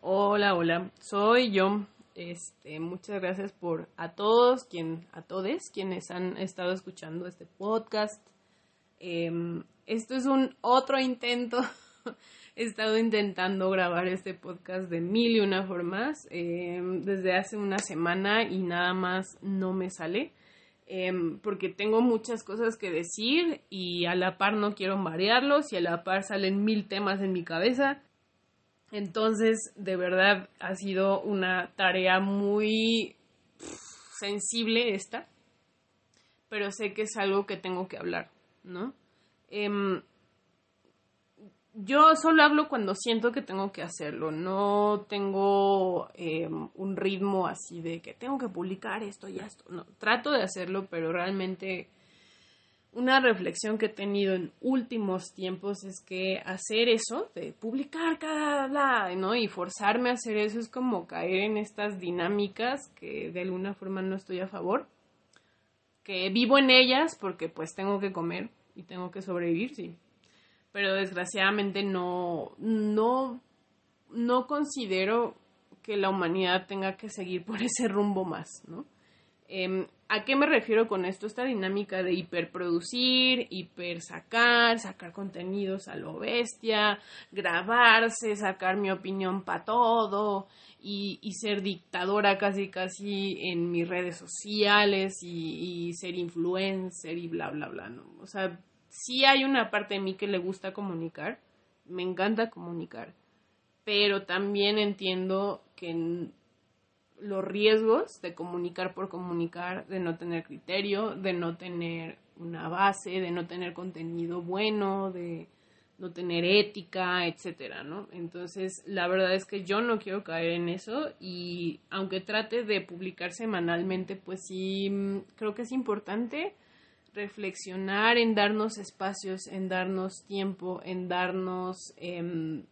Hola, hola, soy yo. Este, muchas gracias por a todos, quien, a todos quienes han estado escuchando este podcast. Em, esto es un otro intento. He estado intentando grabar este podcast de mil y una formas em, desde hace una semana y nada más no me sale. Em, porque tengo muchas cosas que decir y a la par no quiero marearlos y a la par salen mil temas en mi cabeza. Entonces, de verdad, ha sido una tarea muy sensible esta, pero sé que es algo que tengo que hablar, ¿no? Em, yo solo hablo cuando siento que tengo que hacerlo, no tengo em, un ritmo así de que tengo que publicar esto y esto, no, trato de hacerlo, pero realmente una reflexión que he tenido en últimos tiempos es que hacer eso, de publicar cada ¿no? Y forzarme a hacer eso es como caer en estas dinámicas que de alguna forma no estoy a favor, que vivo en ellas porque pues tengo que comer y tengo que sobrevivir, sí. Pero desgraciadamente no, no, no considero que la humanidad tenga que seguir por ese rumbo más, ¿no? Em, ¿A qué me refiero con esto? Esta dinámica de hiperproducir, hiper sacar, contenidos a lo bestia, grabarse, sacar mi opinión para todo y, ser dictadora casi casi en mis redes sociales y, ser influencer y bla bla bla. ¿no? O sea, sí hay una parte de mí que le gusta comunicar, me encanta comunicar, pero también entiendo que los riesgos de comunicar por comunicar, de no tener criterio, de no tener una base, de no tener contenido bueno, de no tener ética, etcétera, ¿no? Entonces, la verdad es que yo no quiero caer en eso y aunque trate de publicar semanalmente, pues sí mm, creo que es importante reflexionar en darnos espacios, en darnos tiempo, en darnos em,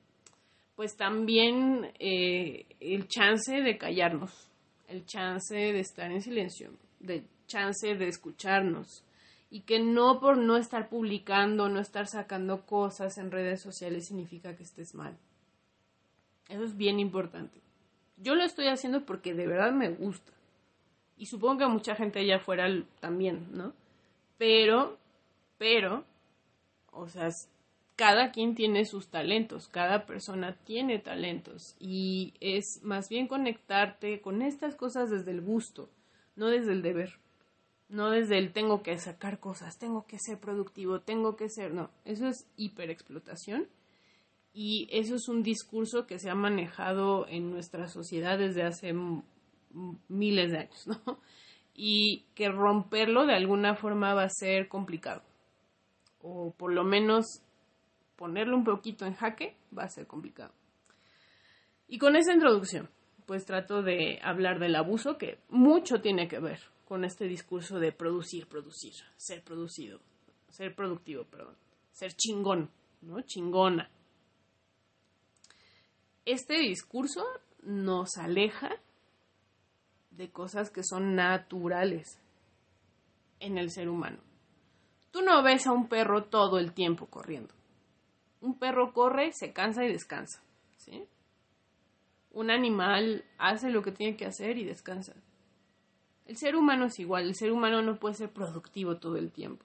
pues también eh, el chance de callarnos, el chance de estar en silencio, el chance de escucharnos y que no por no estar publicando, no estar sacando cosas en redes sociales significa que estés mal. Eso es bien importante. Yo lo estoy haciendo porque de verdad me gusta. Y supongo que mucha gente allá afuera también, ¿no? Pero, pero, o sea, cada quien tiene sus talentos, cada persona tiene talentos y es más bien conectarte con estas cosas desde el gusto, no desde el deber, no desde el tengo que sacar cosas, tengo que ser productivo, tengo que ser, no, eso es hiperexplotación y eso es un discurso que se ha manejado en nuestra sociedad desde hace miles de años, ¿no? Y que romperlo de alguna forma va a ser complicado o por lo menos ponerlo un poquito en jaque va a ser complicado. Y con esa introducción, pues trato de hablar del abuso que mucho tiene que ver con este discurso de producir, producir, ser producido, ser productivo, perdón, ser chingón, ¿no? Chingona. Este discurso nos aleja de cosas que son naturales en el ser humano. Tú no ves a un perro todo el tiempo corriendo. Un perro corre, se cansa y descansa. ¿sí? Un animal hace lo que tiene que hacer y descansa. El ser humano es igual, el ser humano no puede ser productivo todo el tiempo.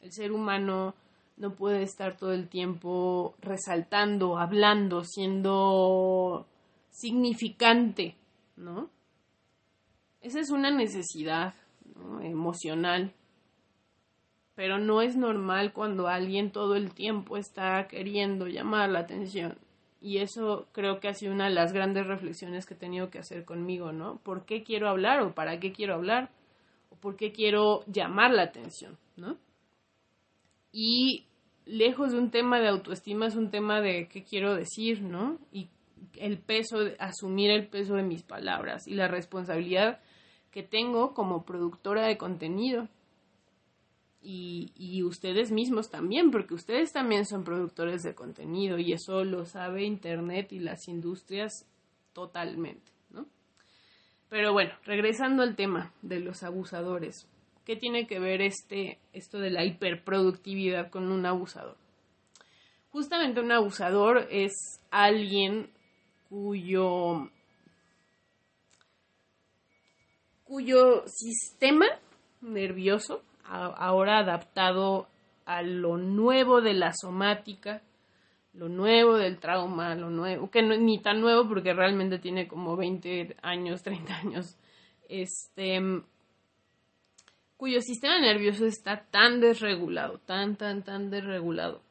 El ser humano no puede estar todo el tiempo resaltando, hablando, siendo significante, ¿no? Esa es una necesidad emocional pero no es normal cuando alguien todo el tiempo está queriendo llamar la atención. Y eso creo que ha sido una de las grandes reflexiones que he tenido que hacer conmigo, ¿no? ¿Por qué quiero hablar o para qué quiero hablar? ¿O por qué quiero llamar la atención, ¿no? Y lejos de un tema de autoestima es un tema de qué quiero decir, ¿no? Y el peso, asumir el peso de mis palabras y la responsabilidad que tengo como productora de contenido y, ustedes mismos también, porque ustedes también son productores de contenido y eso lo sabe Internet y las industrias totalmente, ¿no? Pero bueno, regresando al tema de los abusadores, ¿qué tiene que ver este, esto de la hiperproductividad con un abusador? Justamente un abusador es alguien cuyo cuyo sistema nervioso, ahora adaptado a lo nuevo de la somática, lo nuevo del trauma, lo nuevo, que no, ni tan nuevo porque realmente tiene como 20 años, 30 años, este, cuyo sistema nervioso está tan desregulado, tan, tan, tan desregulado,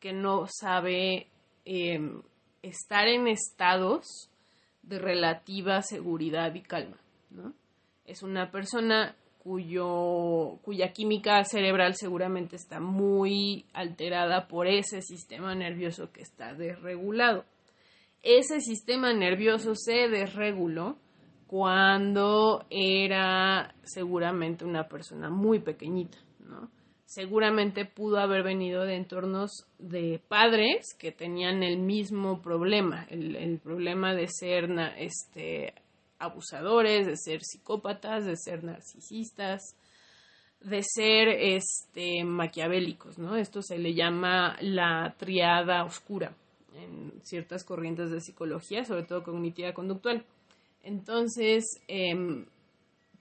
que no sabe em, estar en estados de relativa seguridad y calma, ¿no? Es una persona cuyo, cuya química cerebral seguramente está muy alterada por ese sistema nervioso que está desregulado. Ese sistema nervioso se desreguló cuando era seguramente una persona muy pequeñita, ¿no? Seguramente pudo haber venido de entornos de padres que tenían el mismo problema, el, problema de ser este, abusadores, de ser psicópatas, de ser narcisistas, de ser este, maquiavélicos, ¿no? Esto se le llama la triada oscura en ciertas corrientes de psicología, sobre todo cognitiva conductual. Entonces, em,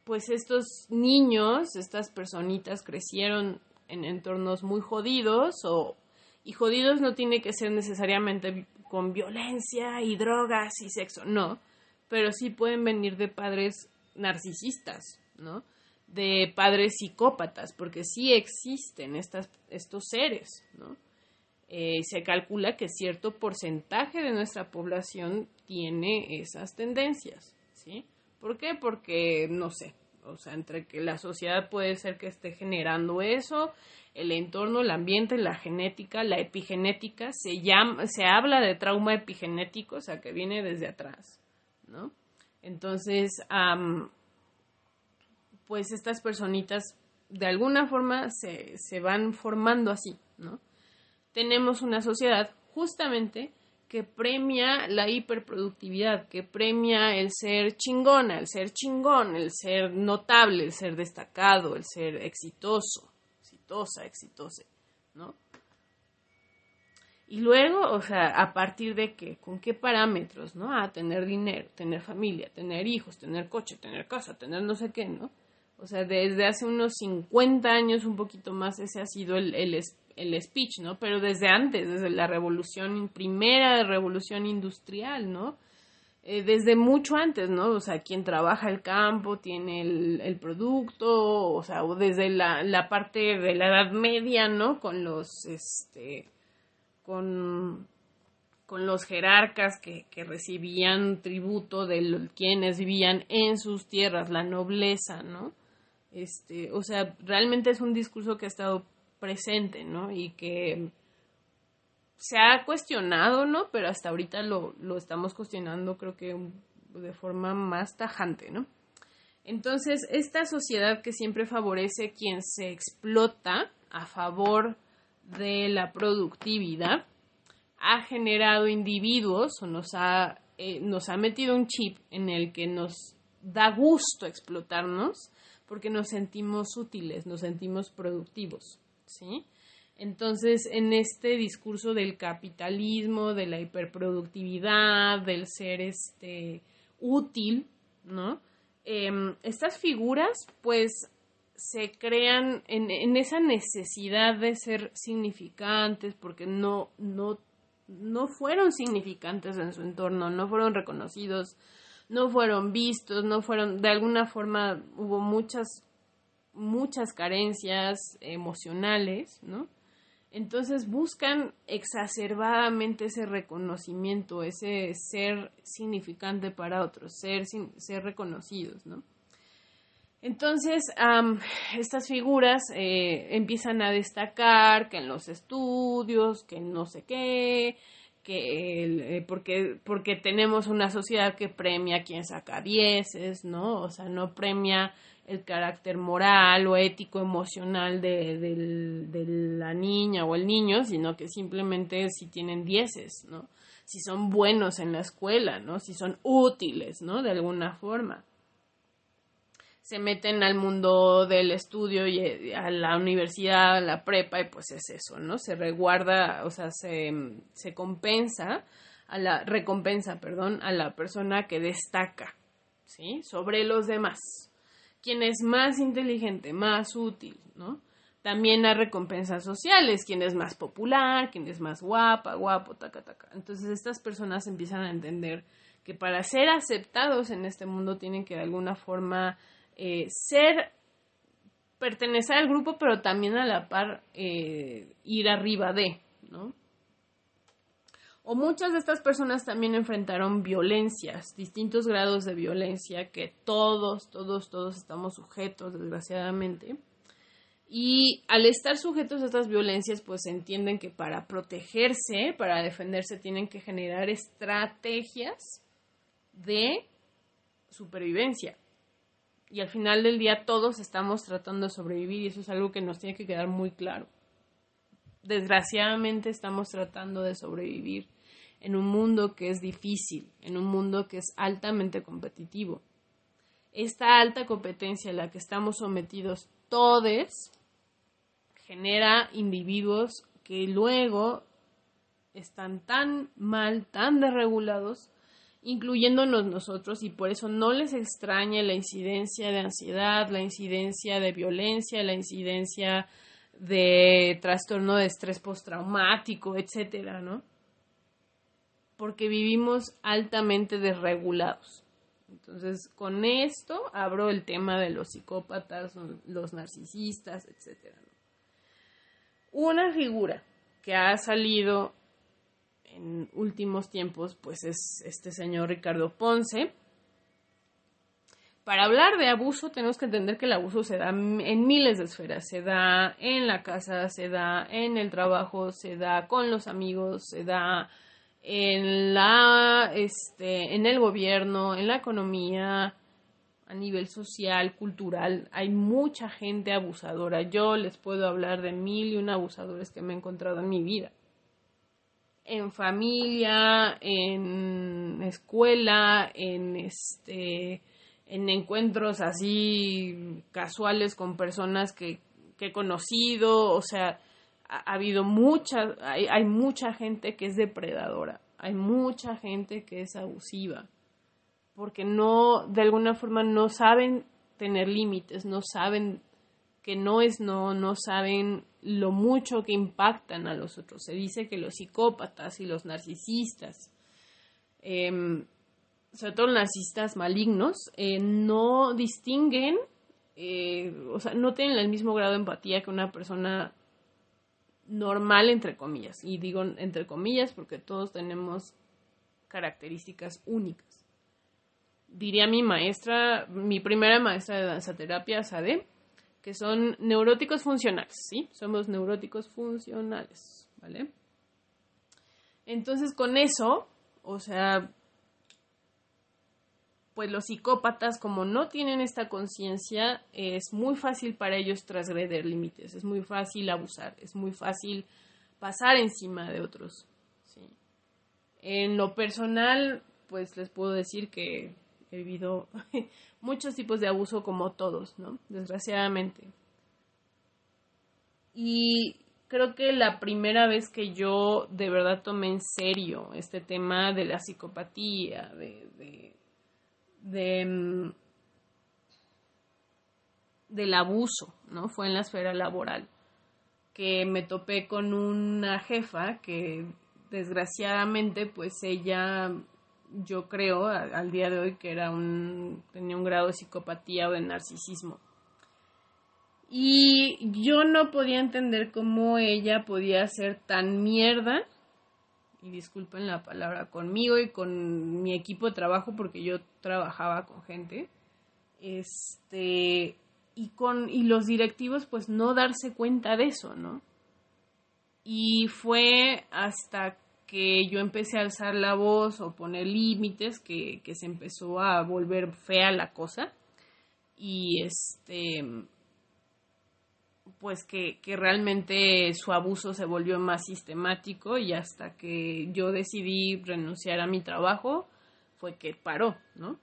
pues estos niños, estas personitas crecieron en entornos muy jodidos o y jodidos no tiene que ser necesariamente con violencia y drogas y sexo, no, pero sí pueden venir de padres narcisistas, ¿no? De padres psicópatas, porque sí existen estas, estos seres, ¿no? Eh, se calcula que cierto porcentaje de nuestra población tiene esas tendencias, ¿sí? ¿Por qué? Porque, no sé, o sea, entre que la sociedad puede ser que esté generando eso, el entorno, el ambiente, la genética, la epigenética, se, llama, se habla de trauma epigenético, o sea, que viene desde atrás, ¿no? Entonces, pues estas personitas de alguna forma se, se van formando así, ¿no? Tenemos una sociedad justamente que premia la hiperproductividad, que premia el ser chingona, el ser chingón, el ser notable, el ser destacado, el ser exitoso, exitosa, exitose, ¿no? Y luego, o sea, a partir de qué, con qué parámetros, ¿no? A tener dinero, tener familia, tener hijos, tener coche, tener casa, tener no sé qué, ¿no? O sea, desde hace unos 50 años, un poquito más, ese ha sido el, el, speech, ¿no? Pero desde antes, desde la revolución, primera revolución industrial, ¿no? Eh, desde mucho antes, ¿no? O sea, quien trabaja el campo tiene el, el producto, o sea, o desde la, la parte de la Edad Media, ¿no? Con los, este, con, con los jerarcas que, que, recibían tributo de quienes vivían en sus tierras, la nobleza, ¿no? Este, o sea, realmente es un discurso que ha estado presente, ¿no? Y que se ha cuestionado, ¿no? Pero hasta ahorita lo, lo estamos cuestionando, creo que de forma más tajante, ¿no? Entonces, esta sociedad que siempre favorece quien se explota a favor de la productividad ha generado individuos o nos ha, eh, nos ha metido un chip en el que nos da gusto explotarnos porque nos sentimos útiles, nos sentimos productivos, ¿sí? Entonces, en este discurso del capitalismo, de la hiperproductividad, del ser este útil, ¿no? Em, estas figuras, pues, se crean en, esa necesidad de ser significantes porque no, no, no fueron significantes en su entorno, no fueron reconocidos, no fueron vistos, no fueron, de alguna forma hubo muchas, muchas carencias emocionales, ¿no? Entonces buscan exacerbadamente ese reconocimiento, ese ser significante para otros, ser, ser reconocidos, ¿no? Entonces, estas figuras eh, empiezan a destacar que en los estudios, que no sé qué, que eh, porque, porque tenemos una sociedad que premia a quien saca dieces, ¿no? O sea, no premia el carácter moral o ético emocional de, de, la niña o el niño, sino que simplemente si tienen dieces, ¿no? Si son buenos en la escuela, ¿no? Si son útiles, ¿no? De alguna forma se meten al mundo del estudio y eh, a la universidad, a la prepa, y pues es eso, ¿no? Se reguarda, o sea, se, se compensa a la recompensa, perdón, a la persona que destaca, ¿sí? Sobre los demás. Quien es más inteligente, más útil, ¿no? También hay recompensas sociales, quien es más popular, quien es más guapa, guapo, taca, taca. Entonces estas personas empiezan a entender que para ser aceptados en este mundo tienen que de alguna forma eh, ser, pertenecer al grupo, pero también a la par eh, ir arriba de, ¿no? O muchas de estas personas también enfrentaron violencias, distintos grados de violencia que todos, todos, todos estamos sujetos, desgraciadamente. Y al estar sujetos a estas violencias, pues entienden que para protegerse, para defenderse, tienen que generar estrategias de supervivencia. Y al final del día todos estamos tratando de sobrevivir y eso es algo que nos tiene que quedar muy claro. Desgraciadamente estamos tratando de sobrevivir en un mundo que es difícil, en un mundo que es altamente competitivo. Esta alta competencia a la que estamos sometidos todos genera individuos que luego están tan mal, tan desregulados, incluyéndonos nosotros, y por eso no les extraña la incidencia de ansiedad, la incidencia de violencia, la incidencia de trastorno de estrés postraumático, etcétera, ¿no? porque vivimos altamente desregulados. Entonces, con esto abro el tema de los psicópatas, los narcisistas, etc. Una figura que ha salido en últimos tiempos, pues es este señor Ricardo Ponce. Para hablar de abuso tenemos que entender que el abuso se da en miles de esferas. Se da en la casa, se da en el trabajo, se da con los amigos, se da en la este en el gobierno, en la economía, a nivel social, cultural, hay mucha gente abusadora. Yo les puedo hablar de mil y un abusadores que me he encontrado en mi vida. En familia, en escuela, en este en encuentros así casuales con personas que, que he conocido, o sea, ha, habido mucha, hay, hay mucha gente que es depredadora, hay mucha gente que es abusiva, porque no, de alguna forma no saben tener límites, no saben que no es no, no saben lo mucho que impactan a los otros. Se dice que los psicópatas y los narcisistas, eh, sobre todo los narcisistas malignos, eh, no distinguen, eh, o sea, no tienen el mismo grado de empatía que una persona normal, entre comillas. Y digo entre comillas porque todos tenemos características únicas. Diría mi maestra, mi primera maestra de danzaterapia, Sade, que son neuróticos funcionales, ¿sí? Somos neuróticos funcionales, ¿vale? Entonces, con eso, o sea, pues los psicópatas, como no tienen esta conciencia, es muy fácil para ellos transgreder límites, es muy fácil abusar, es muy fácil pasar encima de otros. En lo personal, pues les puedo decir que he vivido muchos tipos de abuso como todos, ¿no? Desgraciadamente. Y creo que la primera vez que yo de verdad tomé en serio este tema de la psicopatía, de de mm, del abuso, ¿no? Fue en la esfera laboral que me topé con una jefa que desgraciadamente pues ella yo creo al día de hoy que era un tenía un grado de psicopatía o de narcisismo. Y yo no podía entender cómo ella podía ser tan mierda y disculpen la palabra, conmigo y con mi equipo de trabajo, porque yo trabajaba con gente, este, y con, y los directivos, pues no darse cuenta de eso, ¿no? Y fue hasta que yo empecé a alzar la voz o poner límites que, que se empezó a volver fea la cosa. Y este, pues que, que, realmente su abuso se volvió más sistemático y hasta que yo decidí renunciar a mi trabajo fue que paró, ¿no?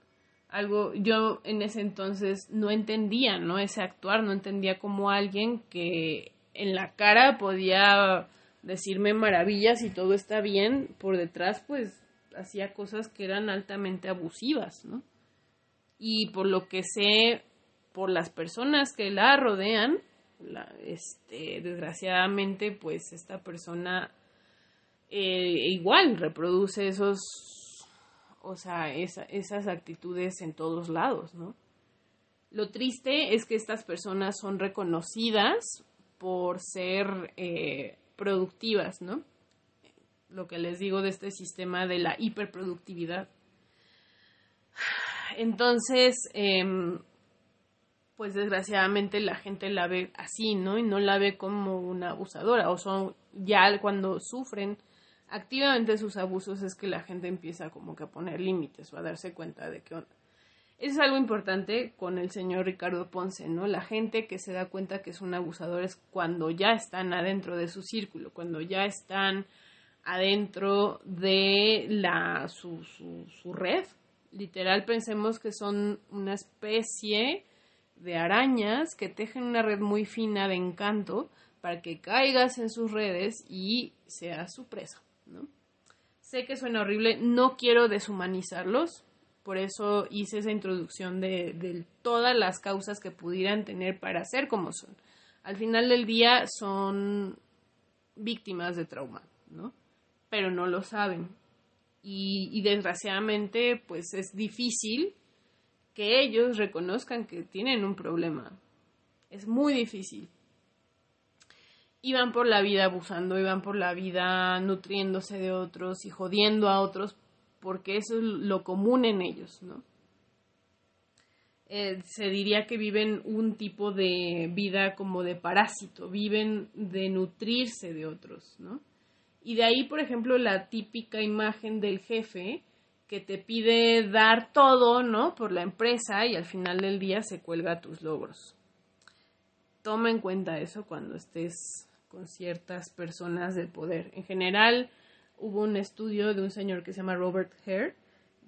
Algo, yo en ese entonces no entendía, ¿no? Ese actuar, no entendía como alguien que en la cara podía decirme maravillas y todo está bien, por detrás pues hacía cosas que eran altamente abusivas, ¿no? Y por lo que sé, por las personas que la rodean, este, desgraciadamente, pues esta persona eh, igual reproduce esos, o sea, esas actitudes en todos lados, ¿no? Lo triste es que estas personas son reconocidas por ser eh, productivas, ¿no? Lo que les digo de este sistema de la hiperproductividad. Entonces, em, pues desgraciadamente la gente la ve así, ¿no? Y no la ve como una abusadora, o son ya cuando sufren activamente sus abusos es que la gente empieza como que a poner límites o a darse cuenta de que es algo importante con el señor Ricardo Ponce, ¿no? La gente que se da cuenta que es un abusador es cuando ya están adentro de su círculo, cuando ya están adentro de la su, su, su red. Literal pensemos que son una especie de arañas que tejen una red muy fina de encanto para que caigas en sus redes y seas su presa, ¿no? Sé que suena horrible, no quiero deshumanizarlos, por eso hice esa introducción de, todas las causas que pudieran tener para ser como son. Al final del día son víctimas de trauma, ¿no? Pero no lo saben. Y, y desgraciadamente, pues es difícil que ellos reconozcan que tienen un problema. Es muy difícil. Iban por la vida abusando, iban por la vida nutriéndose de otros y jodiendo a otros porque eso es lo común en ellos, ¿no? Eh, se diría que viven un tipo de vida como de parásito, viven de nutrirse de otros, ¿no? Y de ahí, por ejemplo, la típica imagen del jefe que te pide dar todo, ¿no? Por la empresa y al final del día se cuelga tus logros. Toma en cuenta eso cuando estés con ciertas personas del poder. En general, hubo un estudio de un señor que se llama Robert Hare,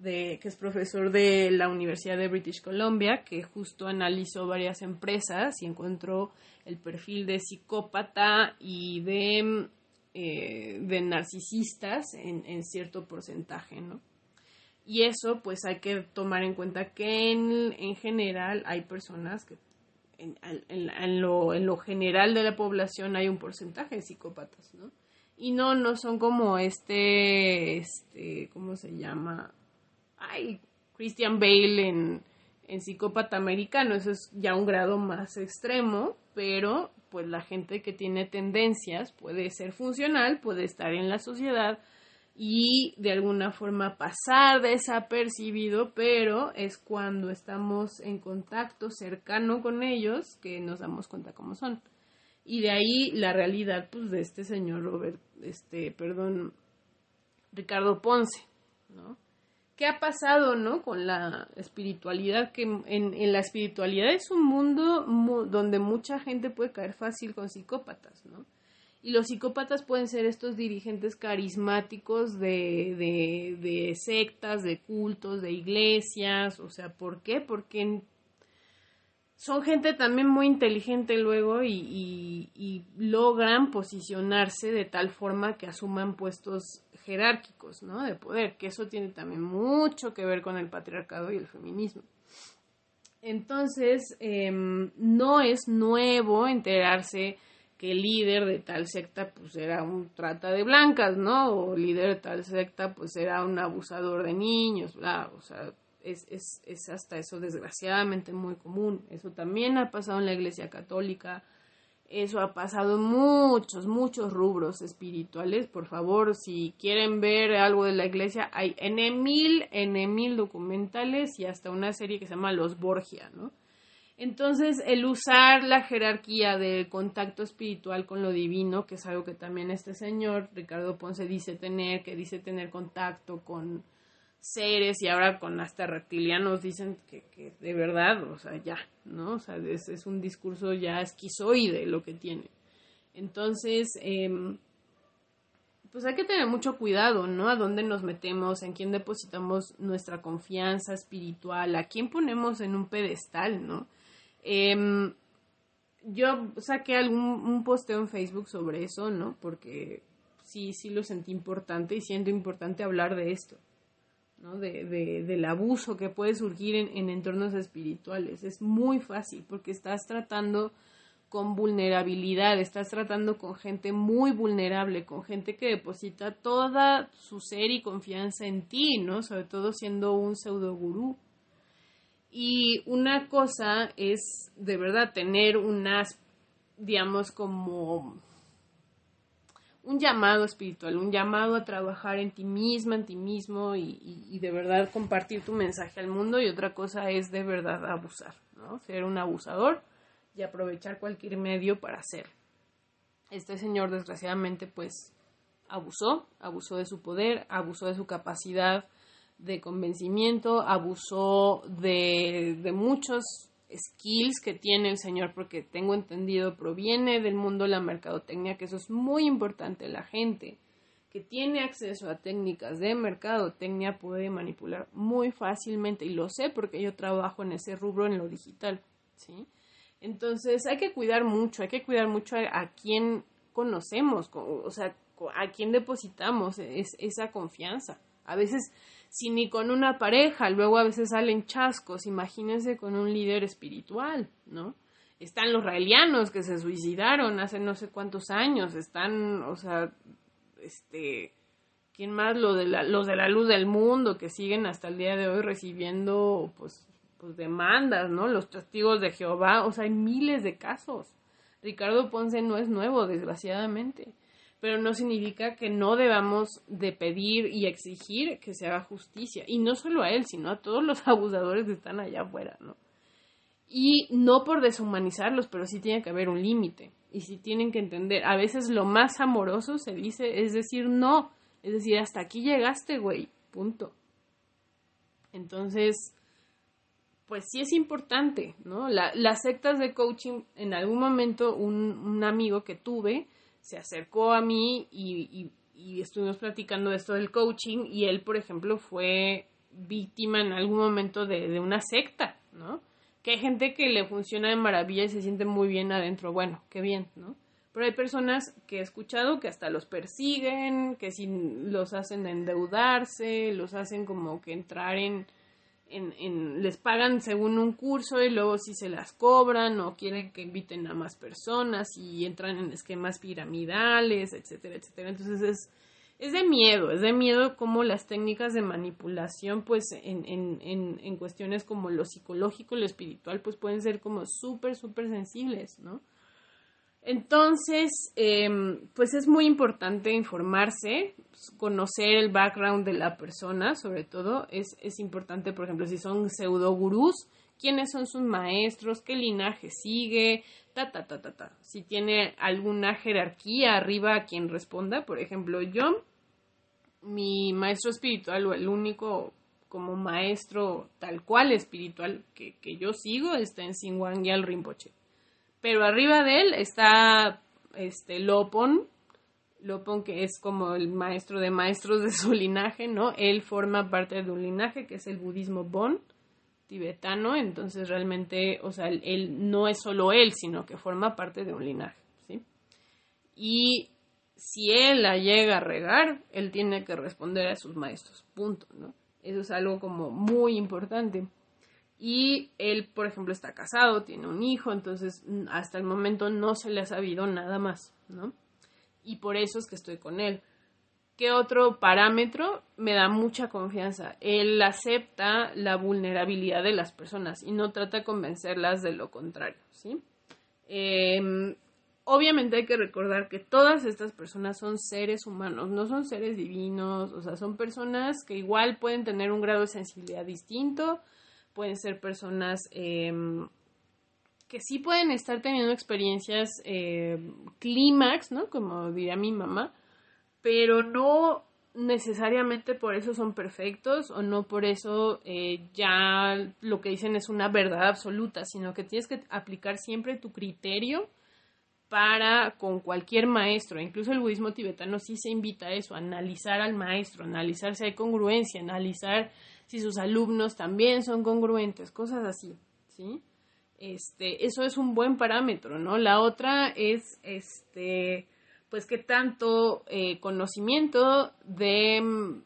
que es profesor de la Universidad de British Columbia, que justo analizó varias empresas y encontró el perfil de psicópata y de, eh, de narcisistas en, cierto porcentaje, ¿no? Y eso pues hay que tomar en cuenta que en, en general hay personas que en, en, lo, en lo general de la población hay un porcentaje de psicópatas, ¿no? Y no, no son como este, este, ¿cómo se llama? Ay, Christian Bale en, en psicópata americano, eso es ya un grado más extremo, pero pues la gente que tiene tendencias puede ser funcional, puede estar en la sociedad, y de alguna forma pasar desapercibido, pero es cuando estamos en contacto cercano con ellos que nos damos cuenta cómo son. Y de ahí la realidad pues de este señor Robert, este, perdón, Ricardo Ponce, ¿no? ¿Qué ha pasado, no? Con la espiritualidad, que en, en la espiritualidad es un mundo donde mucha gente puede caer fácil con psicópatas, ¿no? Y los psicópatas pueden ser estos dirigentes carismáticos de, de, de, sectas, de cultos, de iglesias. O sea, ¿por qué? Porque son gente también muy inteligente luego y, logran posicionarse de tal forma que asuman puestos jerárquicos, ¿no? De poder, que eso tiene también mucho que ver con el patriarcado y el feminismo. Entonces, eh, no es nuevo enterarse que el líder de tal secta pues era un trata de blancas, ¿no? O líder de tal secta pues era un abusador de niños, bla, o sea, es, es, es hasta eso desgraciadamente muy común. Eso también ha pasado en la iglesia católica, eso ha pasado en muchos, muchos rubros espirituales. Por favor, si quieren ver algo de la iglesia, hay en mil, mil documentales y hasta una serie que se llama Los Borgia, ¿no? Entonces, el usar la jerarquía del contacto espiritual con lo divino, que es algo que también este señor, Ricardo Ponce, dice tener, que dice tener contacto con seres y ahora con hasta reptilianos dicen que, que de verdad, o sea, ya, ¿no? O sea, es, es un discurso ya esquizoide lo que tiene. Entonces, eh, pues hay que tener mucho cuidado, ¿no? A dónde nos metemos, en quién depositamos nuestra confianza espiritual, a quién ponemos en un pedestal, ¿no? Eh, yo saqué algún un posteo en Facebook sobre eso, ¿no? Porque sí, sí lo sentí importante y siento importante hablar de esto. ¿No? De, de, del abuso que puede surgir en, en entornos espirituales. Es muy fácil porque estás tratando con vulnerabilidad, estás tratando con gente muy vulnerable, con gente que deposita toda su ser y confianza en ti, ¿no? Sobre todo siendo un pseudo gurú. Y una cosa es de verdad tener unas, digamos, como un llamado espiritual, un llamado a trabajar en ti misma, en ti mismo y, de verdad compartir tu mensaje al mundo y otra cosa es de verdad abusar, ¿no? Ser un abusador y aprovechar cualquier medio para hacerlo. Este señor desgraciadamente pues abusó, abusó de su poder, abusó de su capacidad de convencimiento, abusó de muchos skills que tiene el señor, porque tengo entendido, proviene del mundo de la mercadotecnia, que eso es muy importante. La gente que tiene acceso a técnicas de mercadotecnia puede manipular muy fácilmente, y lo sé porque yo trabajo en ese rubro en lo digital, ¿sí? Entonces hay que cuidar mucho, hay que cuidar mucho a, a quién conocemos, o sea, a quién depositamos esa confianza. A veces si ni con una pareja, luego a veces salen chascos, imagínense con un líder espiritual, ¿no? Están los raelianos que se suicidaron hace no sé cuántos años, están, o sea, este, ¿quién más? Lo de la, los de la luz del mundo que siguen hasta el día de hoy recibiendo, pues, pues demandas, ¿no? Los testigos de Jehová, o sea, hay miles de casos. Ricardo Ponce no es nuevo, desgraciadamente pero no significa que no debamos de pedir y exigir que se haga justicia. Y no solo a él, sino a todos los abusadores que están allá afuera, ¿no? Y no por deshumanizarlos, pero sí tiene que haber un límite. Y sí tienen que entender. A veces lo más amoroso se dice es decir no. Es decir, hasta aquí llegaste, güey. Punto. Entonces, pues sí es importante, ¿no? las sectas de coaching, en algún momento un, un amigo que tuve, se acercó a mí y, estuvimos platicando de esto del coaching y él, por ejemplo, fue víctima en algún momento de, una secta, ¿no? Que hay gente que le funciona de maravilla y se siente muy bien adentro, bueno, qué bien, ¿no? Pero hay personas que he escuchado que hasta los persiguen, que si los hacen endeudarse, los hacen como que entrar en, en, les pagan según un curso y luego si se las cobran o quieren que inviten a más personas y entran en esquemas piramidales, etcétera, etcétera. Entonces es, es de miedo, es de miedo como las técnicas de manipulación, pues en, en, en cuestiones como lo psicológico, lo espiritual, pues pueden ser como súper, súper sensibles, ¿no? Entonces, em, pues es muy importante informarse, conocer el background de la persona, sobre todo. Es, es importante, por ejemplo, si son pseudo gurús, quiénes son sus maestros, qué linaje sigue, ta, ta, ta, ta, ta. Si tiene alguna jerarquía arriba a quien responda, por ejemplo, yo, mi maestro espiritual o el único como maestro tal cual espiritual que, que yo sigo está en Sinwang Yal Rinpoche pero arriba de él está este Lopon, Lopon que es como el maestro de maestros de su linaje, ¿no? Él forma parte de un linaje que es el budismo Bon tibetano, entonces realmente, o sea, él, no es solo él, sino que forma parte de un linaje, ¿sí? Y si él la llega a regar, él tiene que responder a sus maestros, punto, ¿no? Eso es algo como muy importante y él, por ejemplo, está casado, tiene un hijo, entonces mm, hasta el momento no se le ha sabido nada más, ¿no? Y por eso es que estoy con él. ¿Qué otro parámetro me da mucha confianza? Él acepta la vulnerabilidad de las personas y no trata de convencerlas de lo contrario, ¿sí? Em, obviamente hay que recordar que todas estas personas son seres humanos, no son seres divinos, o sea, son personas que igual pueden tener un grado de sensibilidad distinto, pueden ser personas em, que sí pueden estar teniendo experiencias eh, clímax, ¿no? Como diría mi mamá, pero no necesariamente por eso son perfectos o no por eso eh, ya lo que dicen es una verdad absoluta, sino que tienes que aplicar siempre tu criterio para con cualquier maestro, incluso el budismo tibetano sí se invita a eso, a analizar al maestro, analizar si hay congruencia, analizar si sus alumnos también son congruentes, cosas así, ¿sí? Este, eso es un buen parámetro, ¿no? La otra es, este, pues qué tanto eh, conocimiento de,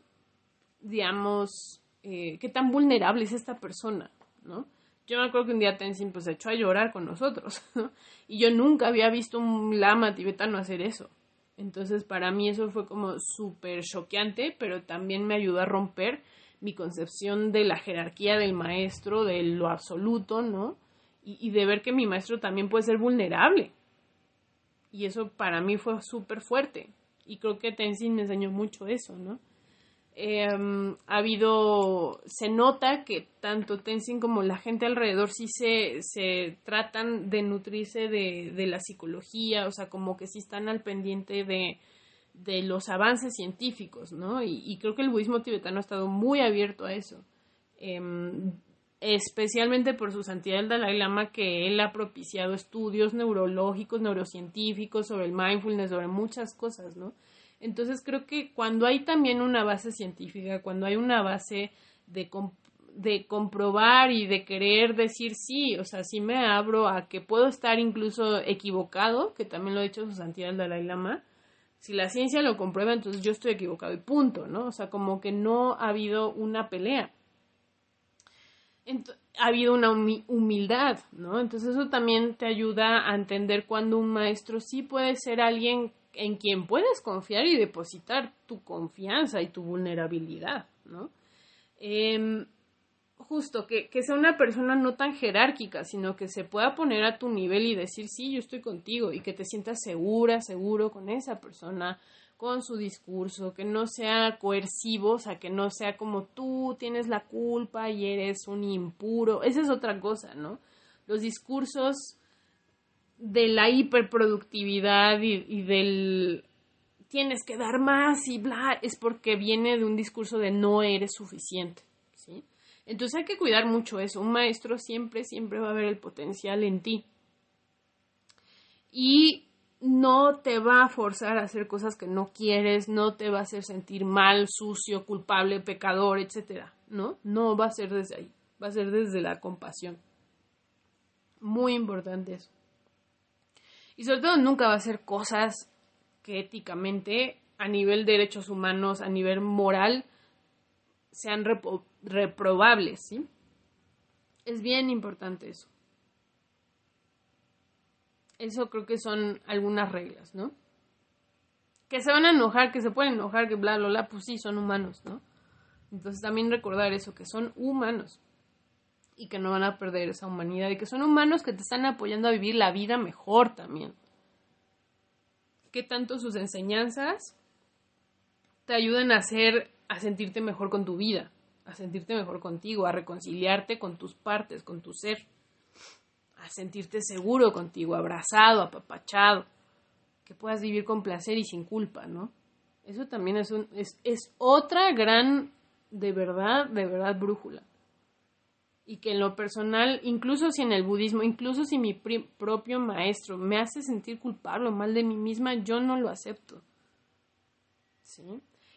digamos, eh, qué tan vulnerable es esta persona, ¿no? Yo me acuerdo que un día Tenzin pues se echó a llorar con nosotros, ¿no? Y yo nunca había visto un lama tibetano hacer eso. Entonces para mí eso fue como súper choqueante, pero también me ayudó a romper mi concepción de la jerarquía del maestro, de lo absoluto, ¿no? Y, y de ver que mi maestro también puede ser vulnerable. Y eso para mí fue súper fuerte. Y creo que Tenzin me enseñó mucho eso, ¿no? Em, ha habido, se nota que tanto Tenzin como la gente alrededor sí se, se tratan de nutrirse de, de, la psicología, o sea, como que sí están al pendiente de, de los avances científicos, ¿no? Y, creo que el budismo tibetano ha estado muy abierto a eso, eh, especialmente por su santidad el Dalai Lama, que él ha propiciado estudios neurológicos, neurocientíficos sobre el mindfulness, sobre muchas cosas, ¿no? Entonces creo que cuando hay también una base científica, cuando hay una base de, de comprobar y de querer decir sí, o sea, sí me abro a que puedo estar incluso equivocado, que también lo ha dicho su santidad el Dalai Lama, si la ciencia lo comprueba, entonces yo estoy equivocado y punto, ¿no? O sea, como que no ha habido una pelea. Ha habido una humildad, ¿no? Entonces eso también te ayuda a entender cuando un maestro sí puede ser alguien en quien puedes confiar y depositar tu confianza y tu vulnerabilidad, ¿no? Eh, justo, que, que, sea una persona no tan jerárquica, sino que se pueda poner a tu nivel y decir, sí, yo estoy contigo, y que te sientas segura, seguro con esa persona, con su discurso, que no sea coercivo, o sea, que no sea como tú tienes la culpa y eres un impuro, esa es otra cosa, ¿no? Los discursos de la hiperproductividad y, del tienes que dar más y bla, es porque viene de un discurso de no eres suficiente, ¿sí? Entonces hay que cuidar mucho eso. Un maestro siempre, siempre va a ver el potencial en ti. Y no te va a forzar a hacer cosas que no quieres, no te va a hacer sentir mal, sucio, culpable, pecador, etcétera, ¿no? No va a ser desde ahí, va a ser desde la compasión. Muy importante eso. Y sobre todo nunca va a ser cosas que éticamente, a nivel de derechos humanos, a nivel moral, sean repro reprobables, ¿sí? Es bien importante eso. Eso creo que son algunas reglas, ¿no? Que se van a enojar, que se pueden enojar, que bla, bla, bla, pues sí, son humanos, ¿no? Entonces también recordar eso, que son humanos y que no van a perder esa humanidad y que son humanos que te están apoyando a vivir la vida mejor también. Que tanto sus enseñanzas te ayuden a hacer, a sentirte mejor con tu vida, a sentirte mejor contigo, a reconciliarte con tus partes, con tu ser, a sentirte seguro contigo, abrazado, apapachado, que puedas vivir con placer y sin culpa, ¿no? Eso también es, un, es, es otra gran, de verdad, de verdad, brújula y que en lo personal, incluso si en el budismo, incluso si mi propio maestro me hace sentir culpable o mal de mí misma, yo no lo acepto. ¿Sí?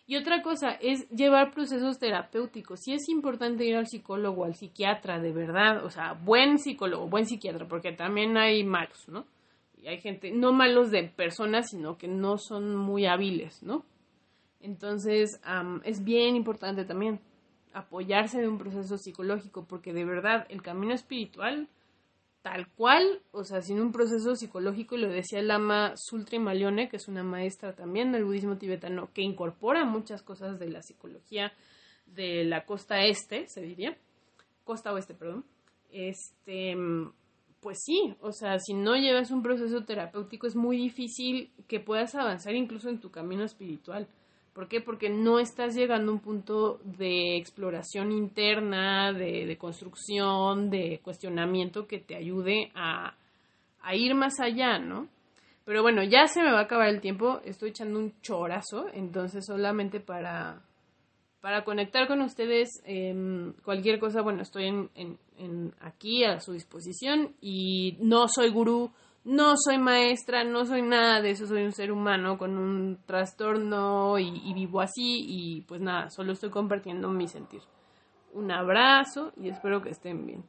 Y otra cosa es llevar procesos terapéuticos. Sí es importante ir al psicólogo, al psiquiatra, de verdad, o sea, buen psicólogo, buen psiquiatra, porque también hay malos, ¿no? Y hay gente, no malos de personas, sino que no son muy hábiles, ¿no? Entonces, um, es bien importante también apoyarse de un proceso psicológico, porque de verdad el camino espiritual, tal cual, o sea, sin un proceso psicológico, lo decía el Lama Sultri Malione, que es una maestra también del budismo tibetano, que incorpora muchas cosas de la psicología de la costa este, se diría, costa oeste, perdón, este, pues sí, o sea, si no llevas un proceso terapéutico es muy difícil que puedas avanzar incluso en tu camino espiritual. ¿Por qué? Porque no estás llegando a un punto de exploración interna, de, de construcción, de cuestionamiento que te ayude a, a, ir más allá, ¿no? Pero bueno, ya se me va a acabar el tiempo, estoy echando un chorazo, entonces solamente para, para conectar con ustedes, eh, cualquier cosa, bueno, estoy en, en, en aquí a su disposición y no soy gurú no soy maestra, no soy nada de eso, soy un ser humano con un trastorno y, vivo así y pues nada, solo estoy compartiendo mi sentir. Un abrazo y espero que estén bien.